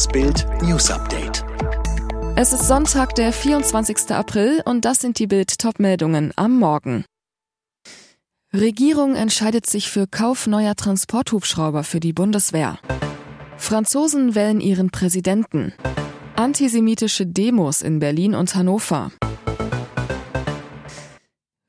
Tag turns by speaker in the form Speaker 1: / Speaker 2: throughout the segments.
Speaker 1: Das Bild News Update.
Speaker 2: Es ist Sonntag, der 24. April und das sind die Bild Topmeldungen am Morgen. Regierung entscheidet sich für Kauf neuer Transporthubschrauber für die Bundeswehr. Franzosen wählen ihren Präsidenten. Antisemitische Demos in Berlin und Hannover.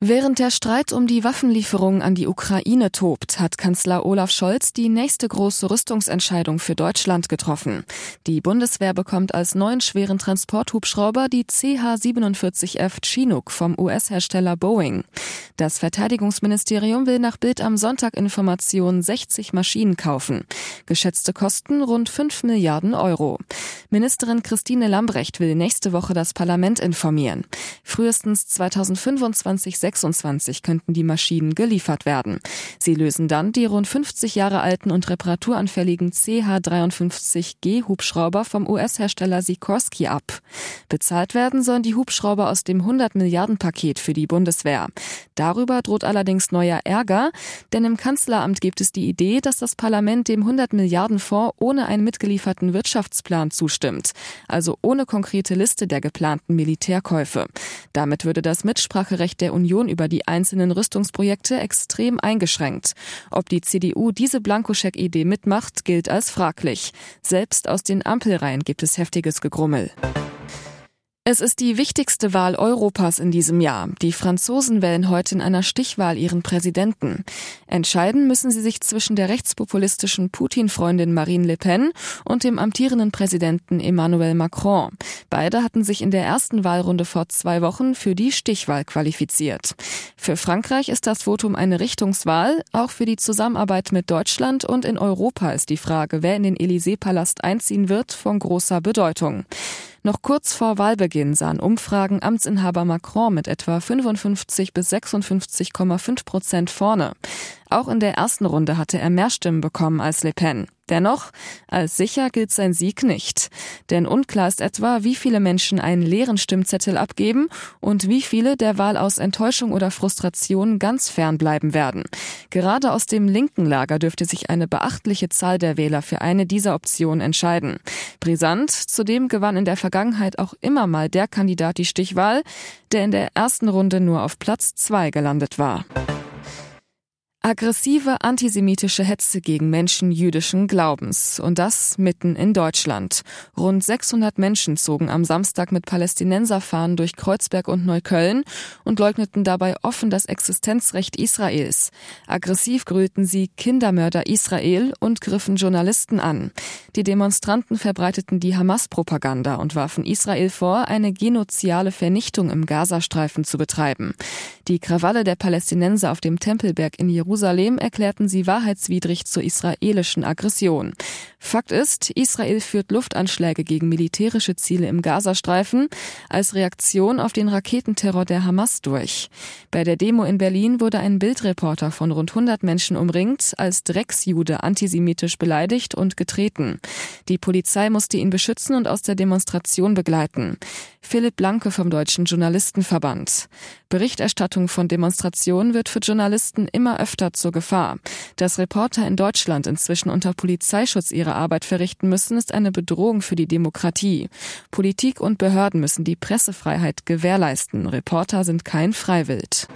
Speaker 2: Während der Streit um die Waffenlieferungen an die Ukraine tobt, hat Kanzler Olaf Scholz die nächste große Rüstungsentscheidung für Deutschland getroffen. Die Bundeswehr bekommt als neuen schweren Transporthubschrauber die CH-47F Chinook vom US-Hersteller Boeing. Das Verteidigungsministerium will nach Bild am Sonntag Informationen 60 Maschinen kaufen. Geschätzte Kosten rund 5 Milliarden Euro. Ministerin Christine Lambrecht will nächste Woche das Parlament informieren. Frühestens 2025 2026 könnten die Maschinen geliefert werden. Sie lösen dann die rund 50 Jahre alten und reparaturanfälligen CH-53G-Hubschrauber vom US-Hersteller Sikorsky ab. Bezahlt werden sollen die Hubschrauber aus dem 100 Milliarden Paket für die Bundeswehr. Darüber droht allerdings neuer Ärger, denn im Kanzleramt gibt es die Idee, dass das Parlament dem 100 Milliarden Fonds ohne einen mitgelieferten Wirtschaftsplan zustimmt, also ohne konkrete Liste der geplanten Militärkäufe. Damit würde das Mitspracherecht der Union über die einzelnen Rüstungsprojekte extrem eingeschränkt. Ob die CDU diese Blankoscheck-Idee mitmacht, gilt als fraglich. Selbst aus den Ampelreihen gibt es heftiges Gegrummel. Es ist die wichtigste Wahl Europas in diesem Jahr. Die Franzosen wählen heute in einer Stichwahl ihren Präsidenten. Entscheiden müssen sie sich zwischen der rechtspopulistischen Putin-Freundin Marine Le Pen und dem amtierenden Präsidenten Emmanuel Macron. Beide hatten sich in der ersten Wahlrunde vor zwei Wochen für die Stichwahl qualifiziert. Für Frankreich ist das Votum eine Richtungswahl. Auch für die Zusammenarbeit mit Deutschland und in Europa ist die Frage, wer in den Élysée-Palast einziehen wird, von großer Bedeutung. Noch kurz vor Wahlbeginn sahen Umfragen Amtsinhaber Macron mit etwa 55 bis 56,5 Prozent vorne. Auch in der ersten Runde hatte er mehr Stimmen bekommen als Le Pen. Dennoch, als sicher gilt sein Sieg nicht. Denn unklar ist etwa, wie viele Menschen einen leeren Stimmzettel abgeben und wie viele der Wahl aus Enttäuschung oder Frustration ganz fern bleiben werden. Gerade aus dem linken Lager dürfte sich eine beachtliche Zahl der Wähler für eine dieser Optionen entscheiden. Brisant, zudem gewann in der Vergangenheit auch immer mal der Kandidat die Stichwahl, der in der ersten Runde nur auf Platz zwei gelandet war. Aggressive antisemitische Hetze gegen Menschen jüdischen Glaubens. Und das mitten in Deutschland. Rund 600 Menschen zogen am Samstag mit Palästinenserfahnen durch Kreuzberg und Neukölln und leugneten dabei offen das Existenzrecht Israels. Aggressiv grüllten sie Kindermörder Israel und griffen Journalisten an. Die Demonstranten verbreiteten die Hamas-Propaganda und warfen Israel vor, eine genoziale Vernichtung im Gazastreifen zu betreiben. Die Krawalle der Palästinenser auf dem Tempelberg in Jerusalem Jerusalem erklärten sie wahrheitswidrig zur israelischen Aggression. Fakt ist, Israel führt Luftanschläge gegen militärische Ziele im Gazastreifen als Reaktion auf den Raketenterror der Hamas durch. Bei der Demo in Berlin wurde ein Bildreporter von rund 100 Menschen umringt, als Drecksjude antisemitisch beleidigt und getreten. Die Polizei musste ihn beschützen und aus der Demonstration begleiten. Philipp Blanke vom Deutschen Journalistenverband. Berichterstattung von Demonstrationen wird für Journalisten immer öfter zur Gefahr. Dass Reporter in Deutschland inzwischen unter Polizeischutz ihre Arbeit verrichten müssen, ist eine Bedrohung für die Demokratie. Politik und Behörden müssen die Pressefreiheit gewährleisten. Reporter sind kein Freiwild.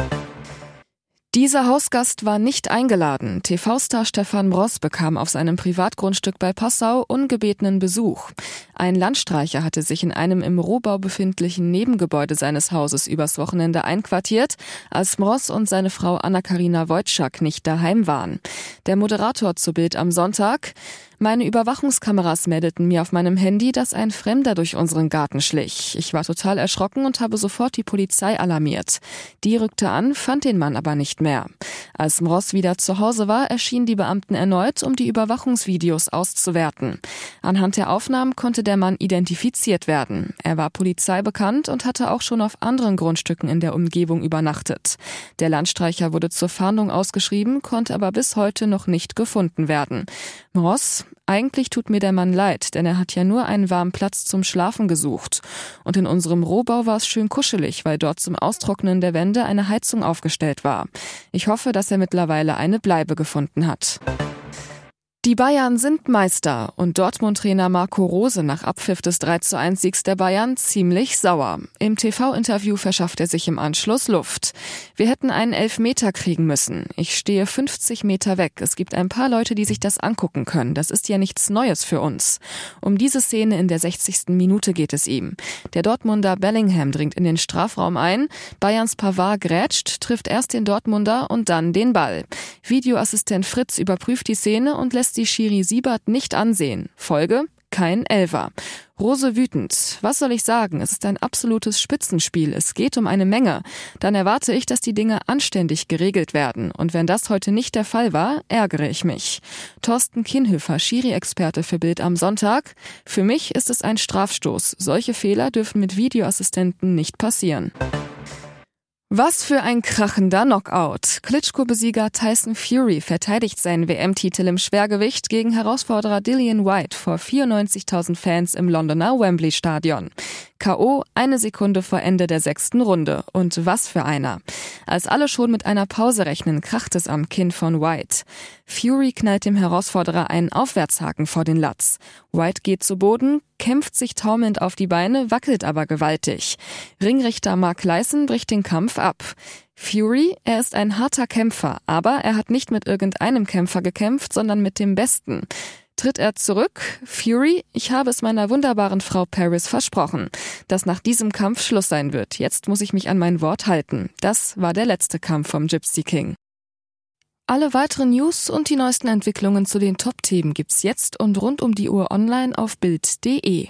Speaker 2: Dieser Hausgast war nicht eingeladen. TV-Star Stefan Ross bekam auf seinem Privatgrundstück bei Passau ungebetenen Besuch. Ein Landstreicher hatte sich in einem im Rohbau befindlichen Nebengebäude seines Hauses übers Wochenende einquartiert, als Ross und seine Frau Anna-Karina Wojcik nicht daheim waren. Der Moderator zu Bild am Sonntag meine Überwachungskameras meldeten mir auf meinem Handy, dass ein Fremder durch unseren Garten schlich. Ich war total erschrocken und habe sofort die Polizei alarmiert. Die rückte an, fand den Mann aber nicht mehr. Als Mross wieder zu Hause war, erschienen die Beamten erneut, um die Überwachungsvideos auszuwerten. Anhand der Aufnahmen konnte der Mann identifiziert werden. Er war Polizei bekannt und hatte auch schon auf anderen Grundstücken in der Umgebung übernachtet. Der Landstreicher wurde zur Fahndung ausgeschrieben, konnte aber bis heute noch nicht gefunden werden. Mross, eigentlich tut mir der Mann leid, denn er hat ja nur einen warmen Platz zum Schlafen gesucht. Und in unserem Rohbau war es schön kuschelig, weil dort zum Austrocknen der Wände eine Heizung aufgestellt war. Ich hoffe, dass er mittlerweile eine Bleibe gefunden hat. Die Bayern sind Meister und Dortmund-Trainer Marco Rose nach Abpfiff des 3 zu 1 Siegs der Bayern ziemlich sauer. Im TV-Interview verschafft er sich im Anschluss Luft. Wir hätten einen Elfmeter kriegen müssen. Ich stehe 50 Meter weg. Es gibt ein paar Leute, die sich das angucken können. Das ist ja nichts Neues für uns. Um diese Szene in der 60. Minute geht es ihm. Der Dortmunder Bellingham dringt in den Strafraum ein. Bayerns Pavard grätscht, trifft erst den Dortmunder und dann den Ball. Videoassistent Fritz überprüft die Szene und lässt die Schiri Siebert nicht ansehen. Folge? Kein Elfer. Rose wütend. Was soll ich sagen? Es ist ein absolutes Spitzenspiel. Es geht um eine Menge. Dann erwarte ich, dass die Dinge anständig geregelt werden. Und wenn das heute nicht der Fall war, ärgere ich mich. Thorsten Kinhöfer, Schiri-Experte für Bild am Sonntag. Für mich ist es ein Strafstoß. Solche Fehler dürfen mit Videoassistenten nicht passieren. Was für ein krachender Knockout. Klitschko-Besieger Tyson Fury verteidigt seinen WM-Titel im Schwergewicht gegen Herausforderer Dillian White vor 94.000 Fans im Londoner Wembley-Stadion. K.O. eine Sekunde vor Ende der sechsten Runde. Und was für einer. Als alle schon mit einer Pause rechnen, kracht es am Kinn von White. Fury knallt dem Herausforderer einen Aufwärtshaken vor den Latz. White geht zu Boden, kämpft sich taumelnd auf die Beine, wackelt aber gewaltig. Ringrichter Mark Leisen bricht den Kampf ab. Fury, er ist ein harter Kämpfer, aber er hat nicht mit irgendeinem Kämpfer gekämpft, sondern mit dem Besten. Tritt er zurück? Fury, ich habe es meiner wunderbaren Frau Paris versprochen, dass nach diesem Kampf Schluss sein wird. Jetzt muss ich mich an mein Wort halten. Das war der letzte Kampf vom Gypsy King. Alle weiteren News und die neuesten Entwicklungen zu den Top-Themen gibt's jetzt und rund um die Uhr online auf Bild.de.